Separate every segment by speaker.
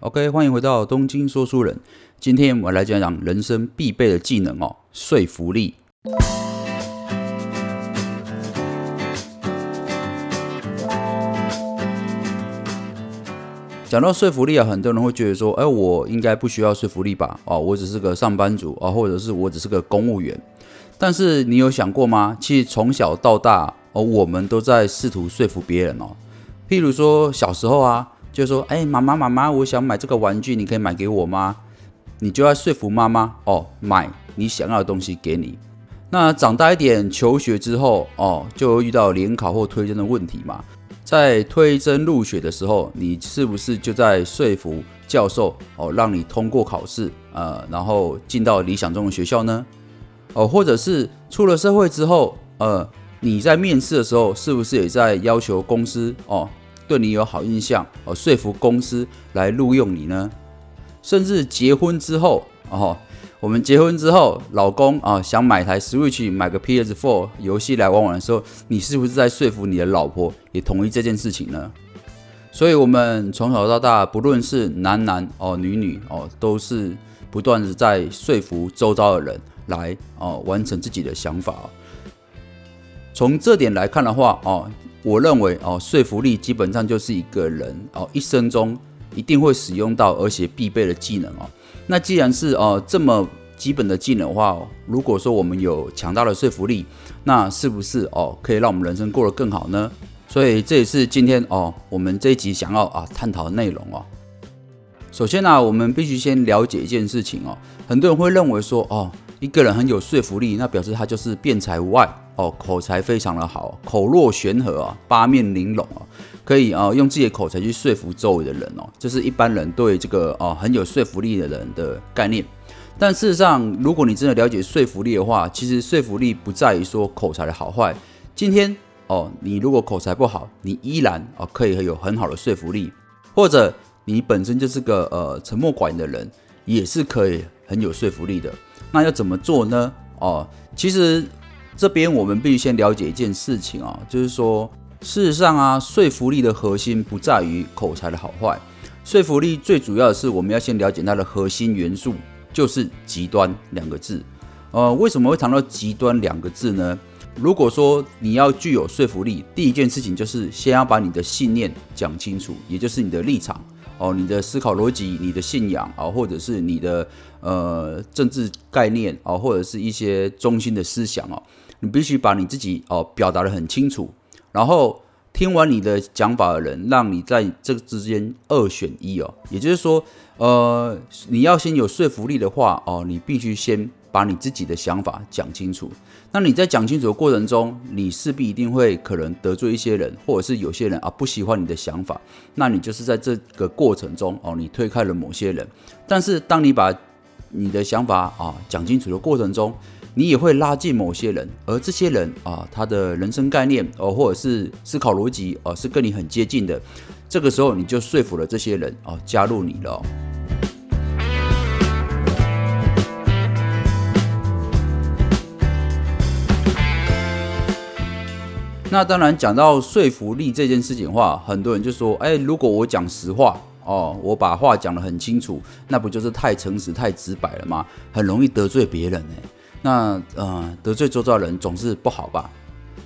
Speaker 1: OK，欢迎回到东京说书人。今天我来讲讲人生必备的技能哦，说服力。讲到说服力啊，很多人会觉得说，哎，我应该不需要说服力吧？哦，我只是个上班族啊，或者是我只是个公务员。但是你有想过吗？其实从小到大，哦，我们都在试图说服别人哦。譬如说小时候啊。就说，哎，妈妈妈妈，我想买这个玩具，你可以买给我吗？你就要说服妈妈哦，买你想要的东西给你。那长大一点，求学之后哦，就遇到联考或推甄的问题嘛。在推甄入学的时候，你是不是就在说服教授哦，让你通过考试，呃，然后进到理想中的学校呢？哦，或者是出了社会之后，呃，你在面试的时候，是不是也在要求公司哦？对你有好印象哦，说服公司来录用你呢？甚至结婚之后哦，我们结婚之后，老公啊想买台 Switch，买个 PS4 游戏来玩玩的时候，你是不是在说服你的老婆也同意这件事情呢？所以，我们从小到大，不论是男男哦、女女哦，都是不断的在说服周遭的人来哦完成自己的想法。从这点来看的话哦。我认为哦，说服力基本上就是一个人哦一生中一定会使用到而且必备的技能哦。那既然是哦这么基本的技能的话，如果说我们有强大的说服力，那是不是哦可以让我们人生过得更好呢？所以这也是今天哦我们这一集想要啊探讨的内容哦。首先呢，我们必须先了解一件事情哦，很多人会认为说哦一个人很有说服力，那表示他就是辩才无碍。哦，口才非常的好，口若悬河啊，八面玲珑啊，可以啊用自己的口才去说服周围的人哦，这是一般人对这个啊很有说服力的人的概念。但事实上，如果你真的了解说服力的话，其实说服力不在于说口才的好坏。今天哦，你如果口才不好，你依然哦可以有很好的说服力，或者你本身就是个呃沉默寡言的人，也是可以很有说服力的。那要怎么做呢？哦，其实。这边我们必须先了解一件事情啊，就是说，事实上啊，说服力的核心不在于口才的好坏，说服力最主要的是我们要先了解它的核心元素，就是极端两个字。呃，为什么会谈到极端两个字呢？如果说你要具有说服力，第一件事情就是先要把你的信念讲清楚，也就是你的立场哦，你的思考逻辑、你的信仰啊，或者是你的呃政治概念啊，或者是一些中心的思想哦。你必须把你自己哦表达的很清楚，然后听完你的讲法的人，让你在这之间二选一哦。也就是说，呃，你要先有说服力的话哦，你必须先把你自己的想法讲清楚。那你在讲清楚的过程中，你势必一定会可能得罪一些人，或者是有些人啊不喜欢你的想法。那你就是在这个过程中哦，你推开了某些人。但是当你把你的想法啊讲清楚的过程中，你也会拉近某些人，而这些人啊，他的人生概念哦，或者是思考逻辑哦，是跟你很接近的。这个时候，你就说服了这些人哦，加入你了。那当然，讲到说服力这件事情的话，很多人就说：哎，如果我讲实话哦，我把话讲得很清楚，那不就是太诚实、太直白了吗？很容易得罪别人呢。那呃得罪周遭人总是不好吧？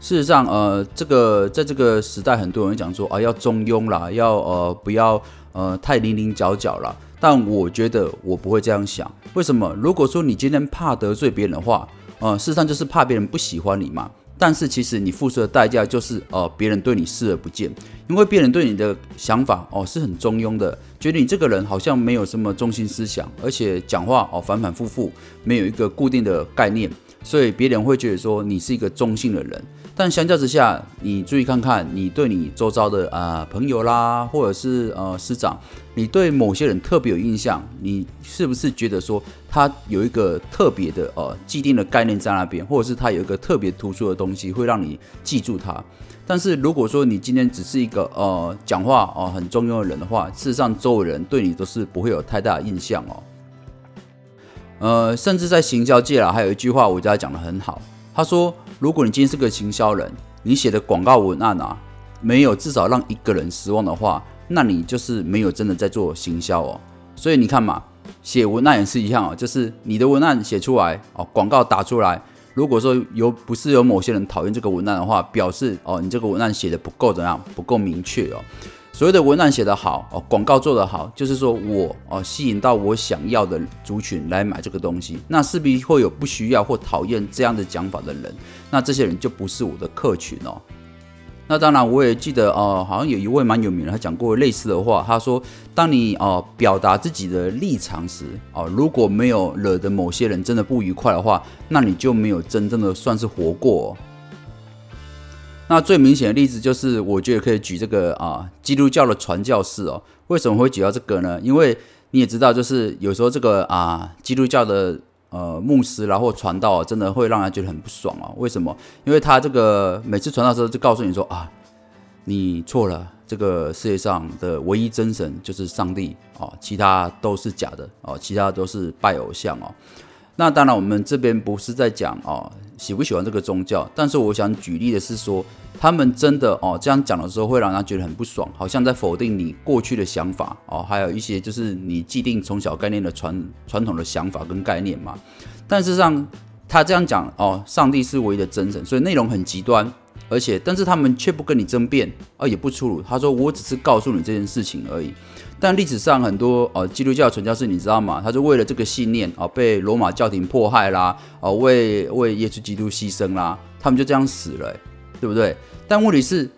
Speaker 1: 事实上，呃，这个在这个时代，很多人讲说啊，要中庸啦，要呃不要呃太零零角角啦。但我觉得我不会这样想。为什么？如果说你今天怕得罪别人的话，呃，事实上就是怕别人不喜欢你嘛。但是其实你付出的代价就是呃别人对你视而不见，因为别人对你的想法哦是很中庸的。觉得你这个人好像没有什么中心思想，而且讲话哦反反复复，没有一个固定的概念，所以别人会觉得说你是一个中性的人。但相较之下，你注意看看，你对你周遭的啊朋友啦，或者是呃师长，你对某些人特别有印象，你是不是觉得说他有一个特别的呃既定的概念在那边，或者是他有一个特别突出的东西会让你记住他？但是如果说你今天只是一个呃讲话哦很中庸的人的话，事实上周围人对你都是不会有太大的印象哦。呃，甚至在行销界啦，还有一句话我觉得讲的很好，他说。如果你今天是个行销人，你写的广告文案啊，没有至少让一个人失望的话，那你就是没有真的在做行销哦。所以你看嘛，写文案也是一样哦，就是你的文案写出来哦，广告打出来，如果说有不是有某些人讨厌这个文案的话，表示哦你这个文案写的不够怎样，不够明确哦。所谓的文案写得好哦，广告做得好，就是说我哦吸引到我想要的族群来买这个东西，那势必会有不需要或讨厌这样的讲法的人，那这些人就不是我的客群哦。那当然，我也记得哦，好像有一位蛮有名的，他讲过类似的话，他说，当你哦表达自己的立场时哦，如果没有惹得某些人真的不愉快的话，那你就没有真正的算是活过。那最明显的例子就是，我觉得可以举这个啊，基督教的传教士哦。为什么会举到这个呢？因为你也知道，就是有时候这个啊，基督教的呃牧师然后传道，真的会让人觉得很不爽哦。为什么？因为他这个每次传道时候就告诉你说啊，你错了，这个世界上的唯一真神就是上帝哦，其他都是假的哦，其他都是拜偶像哦。那当然，我们这边不是在讲哦喜不喜欢这个宗教，但是我想举例的是说，他们真的哦这样讲的时候，会让人觉得很不爽，好像在否定你过去的想法哦，还有一些就是你既定从小概念的传传统的想法跟概念嘛。但事实上，他这样讲哦，上帝是唯一的真神，所以内容很极端，而且但是他们却不跟你争辩，啊也不出鲁，他说我只是告诉你这件事情而已。但历史上很多呃基督教传教士，你知道吗？他就为了这个信念啊，被罗马教廷迫害啦，啊，为为耶稣基督牺牲啦，他们就这样死了，对不对？但问题是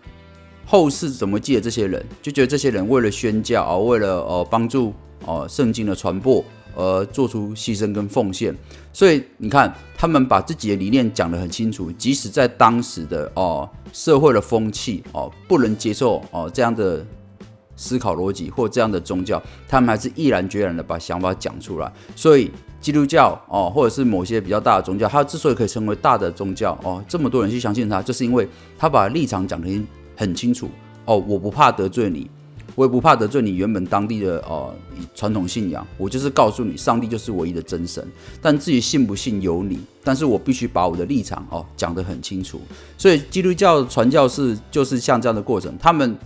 Speaker 1: 后世怎么记得这些人？就觉得这些人为了宣教啊，为了呃帮助哦圣经的传播而做出牺牲跟奉献。所以你看，他们把自己的理念讲得很清楚，即使在当时的哦社会的风气哦不能接受哦这样的。思考逻辑或这样的宗教，他们还是毅然决然的把想法讲出来。所以基督教哦，或者是某些比较大的宗教，它之所以可以成为大的宗教哦，这么多人去相信它，就是因为他把立场讲得很清楚哦。我不怕得罪你，我也不怕得罪你原本当地的哦传统信仰。我就是告诉你，上帝就是唯一的真神。但至于信不信由你，但是我必须把我的立场哦讲得很清楚。所以基督教传教士就是像这样的过程，他们。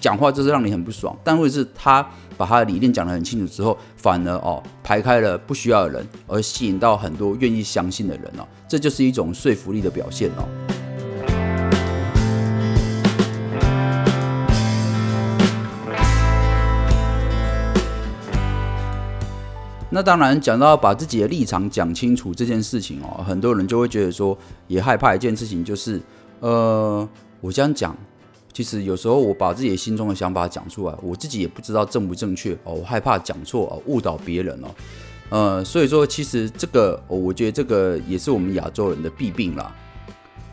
Speaker 1: 讲话就是让你很不爽，但会是他把他的理念讲得很清楚之后，反而哦排开了不需要的人，而吸引到很多愿意相信的人哦，这就是一种说服力的表现哦。那当然讲到把自己的立场讲清楚这件事情哦，很多人就会觉得说也害怕一件事情，就是呃，我这样讲。其实有时候我把自己心中的想法讲出来，我自己也不知道正不正确哦，我害怕讲错哦，误导别人哦，呃，所以说其实这个，我觉得这个也是我们亚洲人的弊病啦，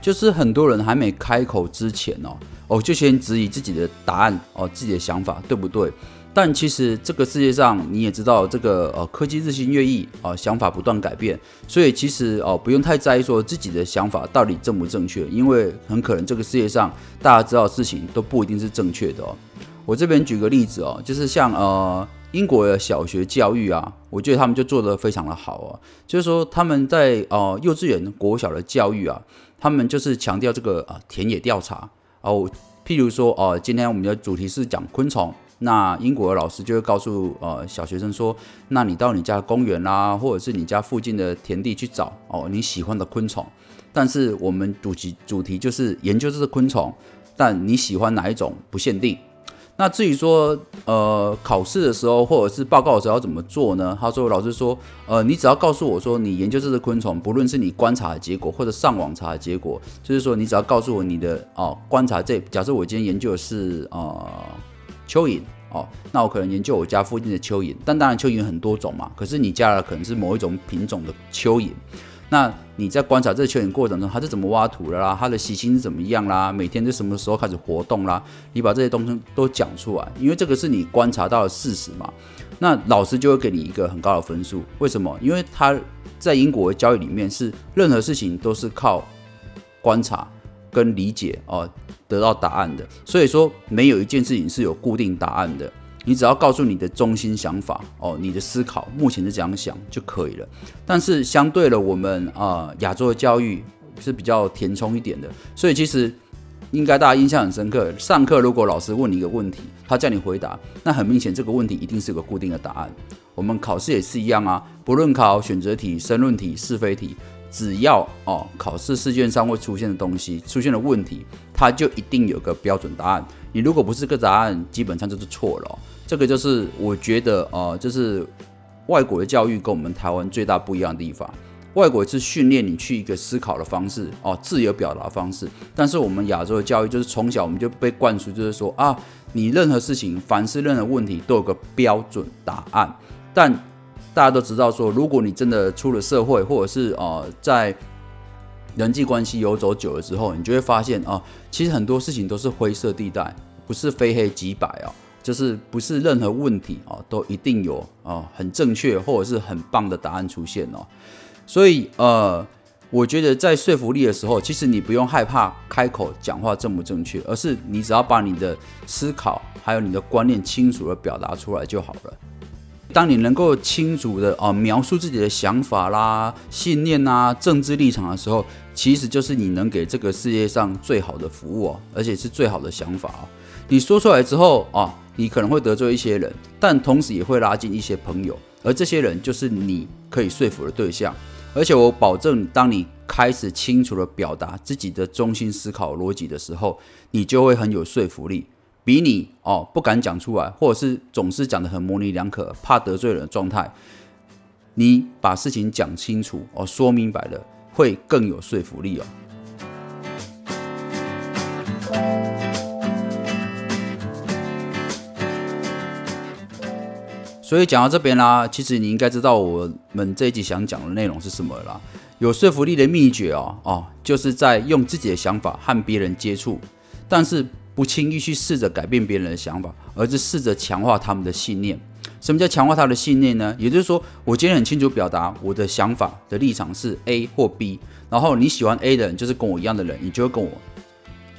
Speaker 1: 就是很多人还没开口之前哦，哦就先质疑自己的答案哦，自己的想法对不对？但其实这个世界上你也知道，这个呃科技日新月异啊，想法不断改变，所以其实哦不用太在意说自己的想法到底正不正确，因为很可能这个世界上大家知道的事情都不一定是正确的哦。我这边举个例子哦，就是像呃英国的小学教育啊，我觉得他们就做得非常的好哦，就是说他们在呃幼稚园、国小的教育啊，他们就是强调这个啊田野调查哦，譬如说哦，今天我们的主题是讲昆虫。那英国的老师就会告诉呃小学生说，那你到你家公园啦，或者是你家附近的田地去找哦你喜欢的昆虫。但是我们主题主题就是研究这只昆虫，但你喜欢哪一种不限定。那至于说呃考试的时候或者是报告的时候要怎么做呢？他说老师说呃你只要告诉我说你研究这只昆虫，不论是你观察的结果或者上网查的结果，就是说你只要告诉我你的哦观察这，假设我今天研究的是呃。蚯蚓哦，那我可能研究我家附近的蚯蚓，但当然蚯蚓很多种嘛。可是你家的可能是某一种品种的蚯蚓，那你在观察这蚯蚓过程中，它是怎么挖土的啦？它的习性是怎么样啦？每天在什么时候开始活动啦？你把这些东西都讲出来，因为这个是你观察到的事实嘛。那老师就会给你一个很高的分数。为什么？因为他在英国的教育里面是任何事情都是靠观察。跟理解哦，得到答案的，所以说没有一件事情是有固定答案的。你只要告诉你的中心想法哦，你的思考目前是这样想就可以了。但是相对了，我们啊亚洲的教育是比较填充一点的，所以其实应该大家印象很深刻。上课如果老师问你一个问题，他叫你回答，那很明显这个问题一定是个固定的答案。我们考试也是一样啊，不论考选择题、申论题、是非题，只要哦考试试卷上会出现的东西、出现的问题，它就一定有个标准答案。你如果不是个答案，基本上就是错了。这个就是我觉得呃，就是外国的教育跟我们台湾最大不一样的地方。外国是训练你去一个思考的方式哦，自由表达方式。但是我们亚洲的教育就是从小我们就被灌输，就是说啊，你任何事情，凡是任何问题都有个标准答案。但大家都知道说，如果你真的出了社会，或者是呃在人际关系游走久了之后，你就会发现啊，其实很多事情都是灰色地带，不是非黑即白啊，就是不是任何问题啊都一定有啊很正确或者是很棒的答案出现哦。所以，呃，我觉得在说服力的时候，其实你不用害怕开口讲话正不正确，而是你只要把你的思考还有你的观念清楚的表达出来就好了。当你能够清楚的啊描述自己的想法啦、信念啊、政治立场的时候，其实就是你能给这个世界上最好的服务哦，而且是最好的想法哦。你说出来之后啊，你可能会得罪一些人，但同时也会拉近一些朋友，而这些人就是你可以说服的对象。而且我保证，当你开始清楚的表达自己的中心思考逻辑的时候，你就会很有说服力，比你哦不敢讲出来，或者是总是讲的很模棱两可，怕得罪人的状态，你把事情讲清楚哦，说明白了，会更有说服力哦。所以讲到这边啦，其实你应该知道我们这一集想讲的内容是什么啦。有说服力的秘诀哦，哦，就是在用自己的想法和别人接触，但是不轻易去试着改变别人的想法，而是试着强化他们的信念。什么叫强化他的信念呢？也就是说，我今天很清楚表达我的想法的立场是 A 或 B，然后你喜欢 A 的人就是跟我一样的人，你就会跟我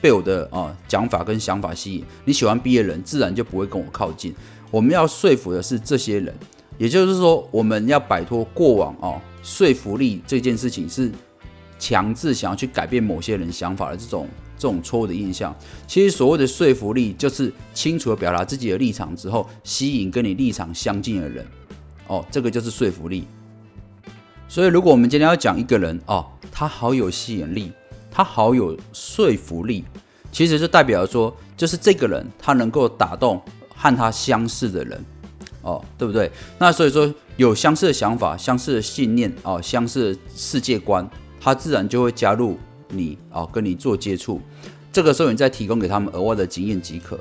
Speaker 1: 被我的啊讲法跟想法吸引；你喜欢 B 的人，自然就不会跟我靠近。我们要说服的是这些人，也就是说，我们要摆脱过往哦，说服力这件事情是强制想要去改变某些人想法的这种这种错误的印象。其实所谓的说服力，就是清楚的表达自己的立场之后，吸引跟你立场相近的人。哦，这个就是说服力。所以，如果我们今天要讲一个人哦，他好有吸引力，他好有说服力，其实就代表说，就是这个人他能够打动。和他相似的人，哦，对不对？那所以说有相似的想法、相似的信念哦、相似的世界观，他自然就会加入你哦，跟你做接触。这个时候你再提供给他们额外的经验即可。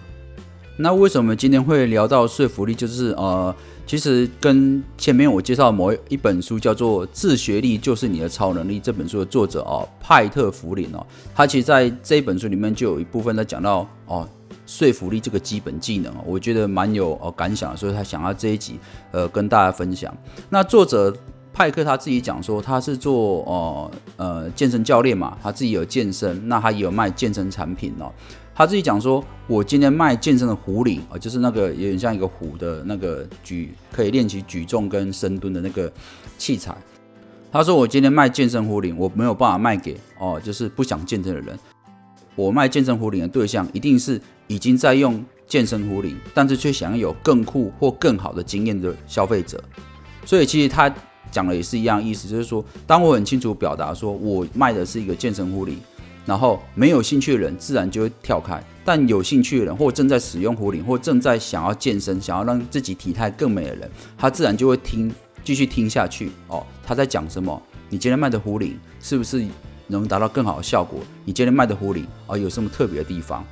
Speaker 1: 那为什么今天会聊到说服力？就是呃，其实跟前面我介绍某一本书叫做《自学力就是你的超能力》这本书的作者哦，派特弗林哦，他其实在这一本书里面就有一部分在讲到哦。说服力这个基本技能我觉得蛮有呃感想，所以他想要这一集呃跟大家分享。那作者派克他自己讲说，他是做呃呃健身教练嘛，他自己有健身，那他也有卖健身产品哦。他自己讲说，我今天卖健身的壶铃啊，就是那个有点像一个壶的那个举可以练习举重跟深蹲的那个器材。他说我今天卖健身壶铃，我没有办法卖给哦，就是不想健身的人。我卖健身壶铃的对象一定是。已经在用健身壶铃，但是却想要有更酷或更好的经验的消费者，所以其实他讲的也是一样意思，就是说，当我很清楚表达说我卖的是一个健身壶铃，然后没有兴趣的人自然就会跳开，但有兴趣的人或正在使用壶铃或正在想要健身、想要让自己体态更美的人，他自然就会听继续听下去哦。他在讲什么？你今天卖的壶铃是不是能达到更好的效果？你今天卖的壶铃啊有什么特别的地方？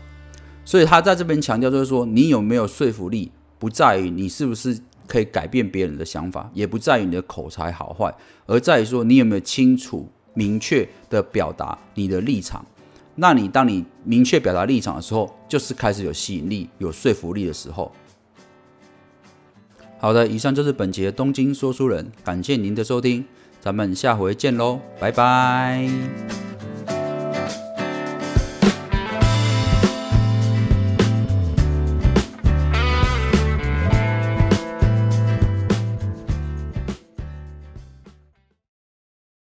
Speaker 1: 所以他在这边强调，就是说，你有没有说服力，不在于你是不是可以改变别人的想法，也不在于你的口才好坏，而在于说你有没有清楚、明确的表达你的立场。那你当你明确表达立场的时候，就是开始有吸引力、有说服力的时候。好的，以上就是本节东京说书人，感谢您的收听，咱们下回见喽，拜拜。